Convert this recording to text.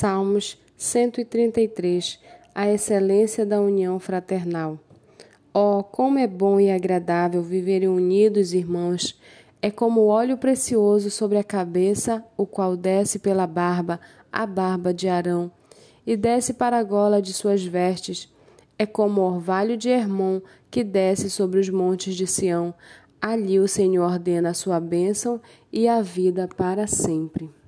Salmos 133 A excelência da união fraternal. Oh, como é bom e agradável viverem unidos, irmãos! É como óleo precioso sobre a cabeça, o qual desce pela barba, a barba de Arão, e desce para a gola de suas vestes. É como o orvalho de Hermon, que desce sobre os montes de Sião. Ali o Senhor ordena a sua bênção e a vida para sempre.